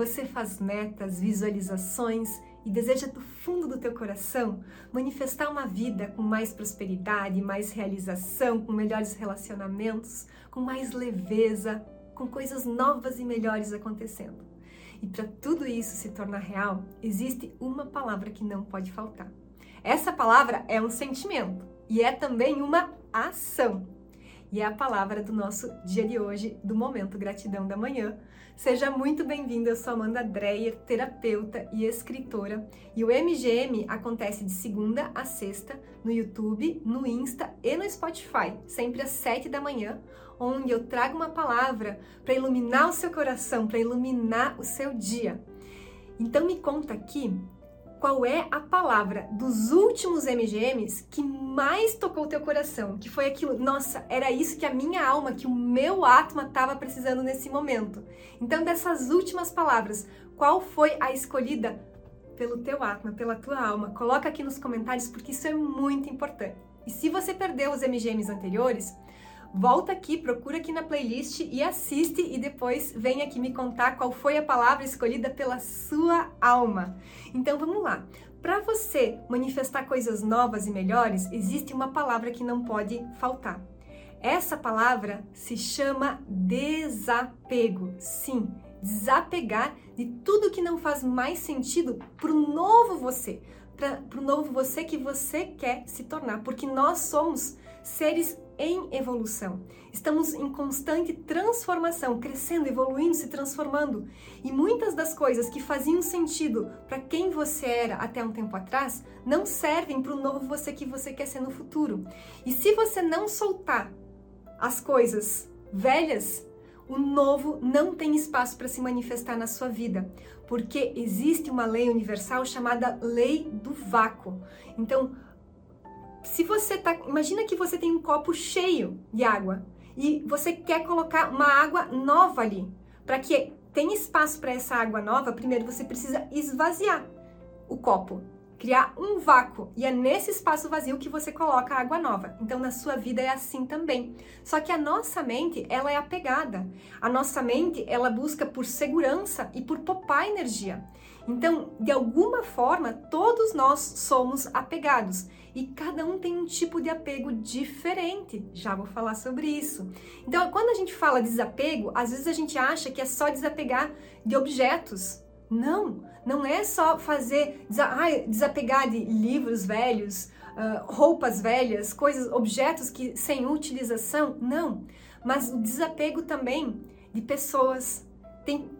Você faz metas, visualizações e deseja do fundo do teu coração manifestar uma vida com mais prosperidade, mais realização, com melhores relacionamentos, com mais leveza, com coisas novas e melhores acontecendo. E para tudo isso se tornar real, existe uma palavra que não pode faltar. Essa palavra é um sentimento e é também uma ação. E é a palavra do nosso dia de hoje, do Momento Gratidão da Manhã. Seja muito bem-vinda, eu sou Amanda Dreyer, terapeuta e escritora. E o MGM acontece de segunda a sexta no YouTube, no Insta e no Spotify, sempre às sete da manhã, onde eu trago uma palavra para iluminar o seu coração, para iluminar o seu dia. Então me conta aqui qual é a palavra dos últimos MGMs que mais tocou o teu coração, que foi aquilo, nossa, era isso que a minha alma, que o meu Atma estava precisando nesse momento. Então, dessas últimas palavras, qual foi a escolhida pelo teu Atma, pela tua alma? Coloca aqui nos comentários porque isso é muito importante. E se você perdeu os MGMs anteriores, volta aqui, procura aqui na playlist e assiste e depois vem aqui me contar qual foi a palavra escolhida pela sua alma. Então vamos lá. Para você manifestar coisas novas e melhores, existe uma palavra que não pode faltar. Essa palavra se chama desapego. Sim, desapegar de tudo que não faz mais sentido para o novo você, para o novo você que você quer se tornar, porque nós somos seres em evolução. Estamos em constante transformação, crescendo, evoluindo, se transformando. E muitas das coisas que faziam sentido para quem você era até um tempo atrás não servem para o novo você que você quer ser no futuro. E se você não soltar as coisas velhas, o novo não tem espaço para se manifestar na sua vida, porque existe uma lei universal chamada lei do vácuo. Então, se você tá, imagina que você tem um copo cheio de água e você quer colocar uma água nova ali, para que tenha espaço para essa água nova, primeiro você precisa esvaziar o copo, criar um vácuo, e é nesse espaço vazio que você coloca água nova. Então na sua vida é assim também. Só que a nossa mente, ela é apegada. A nossa mente, ela busca por segurança e por poupar energia. Então, de alguma forma, todos nós somos apegados e cada um tem um tipo de apego diferente. Já vou falar sobre isso. Então, quando a gente fala desapego, às vezes a gente acha que é só desapegar de objetos. Não, não é só fazer desapegar de livros velhos, roupas velhas, coisas, objetos que sem utilização. Não, mas o desapego também de pessoas. Tem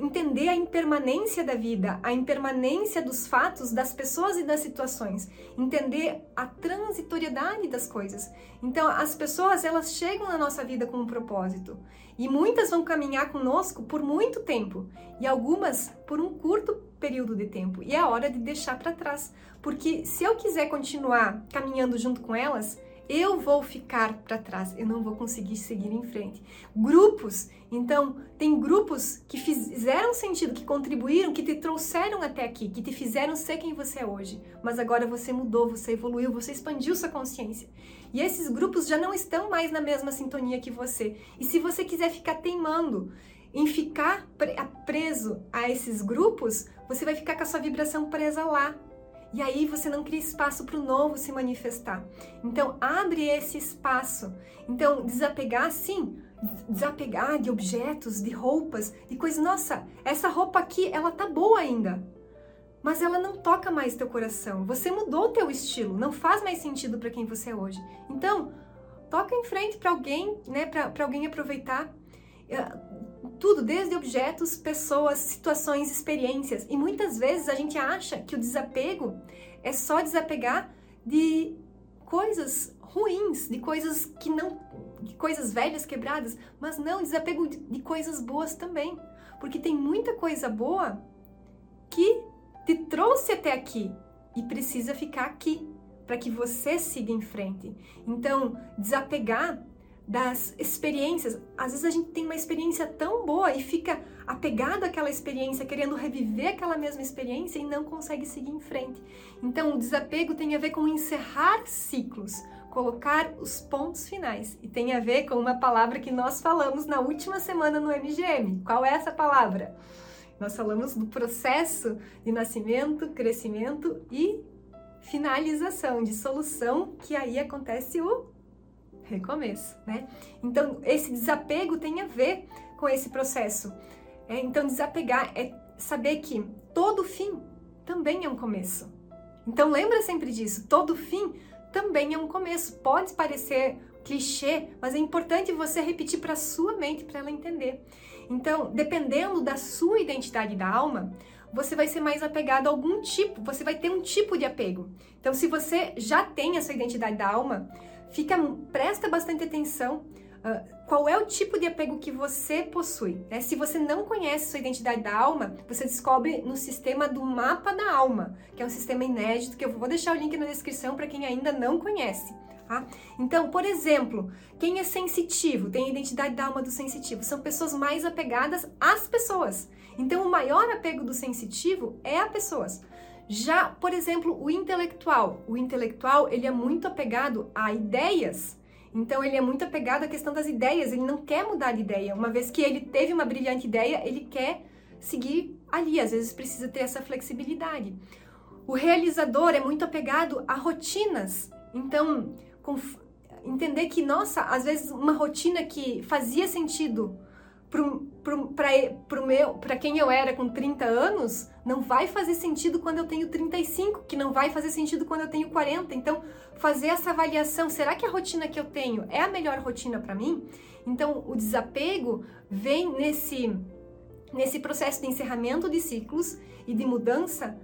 entender a impermanência da vida, a impermanência dos fatos, das pessoas e das situações, entender a transitoriedade das coisas. Então, as pessoas, elas chegam na nossa vida com um propósito, e muitas vão caminhar conosco por muito tempo, e algumas por um curto período de tempo, e é hora de deixar para trás, porque se eu quiser continuar caminhando junto com elas, eu vou ficar para trás, eu não vou conseguir seguir em frente. Grupos, então, tem grupos que fizeram sentido, que contribuíram, que te trouxeram até aqui, que te fizeram ser quem você é hoje, mas agora você mudou, você evoluiu, você expandiu sua consciência. E esses grupos já não estão mais na mesma sintonia que você. E se você quiser ficar teimando em ficar preso a esses grupos, você vai ficar com a sua vibração presa lá, e aí você não cria espaço para o novo se manifestar. Então, abre esse espaço. Então, desapegar, sim, desapegar de objetos, de roupas, de coisas. Nossa, essa roupa aqui, ela tá boa ainda. Mas ela não toca mais teu coração. Você mudou teu estilo, não faz mais sentido para quem você é hoje. Então, toca em frente para alguém, né, para alguém aproveitar é, tudo, desde objetos, pessoas, situações, experiências. E muitas vezes a gente acha que o desapego é só desapegar de coisas ruins, de coisas que não, de coisas velhas, quebradas, mas não, desapego de, de coisas boas também. Porque tem muita coisa boa que te trouxe até aqui e precisa ficar aqui para que você siga em frente. Então, desapegar das experiências. Às vezes a gente tem uma experiência tão boa e fica apegado àquela experiência, querendo reviver aquela mesma experiência e não consegue seguir em frente. Então, o desapego tem a ver com encerrar ciclos, colocar os pontos finais e tem a ver com uma palavra que nós falamos na última semana no MGM. Qual é essa palavra? Nós falamos do processo de nascimento, crescimento e finalização, de solução, que aí acontece o recomeço, né? Então, esse desapego tem a ver com esse processo. É, então, desapegar é saber que todo fim também é um começo. Então, lembra sempre disso, todo fim também é um começo. Pode parecer clichê, mas é importante você repetir para sua mente para ela entender. Então, dependendo da sua identidade da alma, você vai ser mais apegado a algum tipo, você vai ter um tipo de apego. Então, se você já tem essa identidade da alma, fica, presta bastante atenção uh, qual é o tipo de apego que você possui. Né? Se você não conhece sua identidade da alma, você descobre no sistema do mapa da alma, que é um sistema inédito que eu vou deixar o link na descrição para quem ainda não conhece. Tá? Então, por exemplo, quem é sensitivo, tem a identidade da alma do sensitivo, são pessoas mais apegadas às pessoas. Então, o maior apego do sensitivo é a pessoas. Já, por exemplo, o intelectual, o intelectual ele é muito apegado a ideias. Então, ele é muito apegado à questão das ideias. Ele não quer mudar de ideia. Uma vez que ele teve uma brilhante ideia, ele quer seguir ali. Às vezes precisa ter essa flexibilidade. O realizador é muito apegado a rotinas. Então, entender que, nossa, às vezes uma rotina que fazia sentido para quem eu era com 30 anos, não vai fazer sentido quando eu tenho 35, que não vai fazer sentido quando eu tenho 40. Então, fazer essa avaliação, será que a rotina que eu tenho é a melhor rotina para mim? Então, o desapego vem nesse nesse processo de encerramento de ciclos e de mudança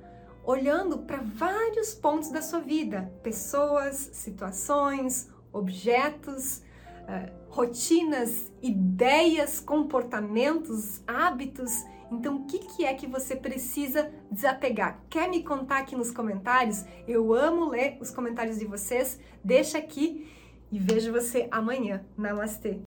olhando para vários pontos da sua vida, pessoas, situações, objetos, uh, rotinas, ideias, comportamentos, hábitos. Então, o que, que é que você precisa desapegar? Quer me contar aqui nos comentários? Eu amo ler os comentários de vocês. Deixa aqui e vejo você amanhã. Namastê!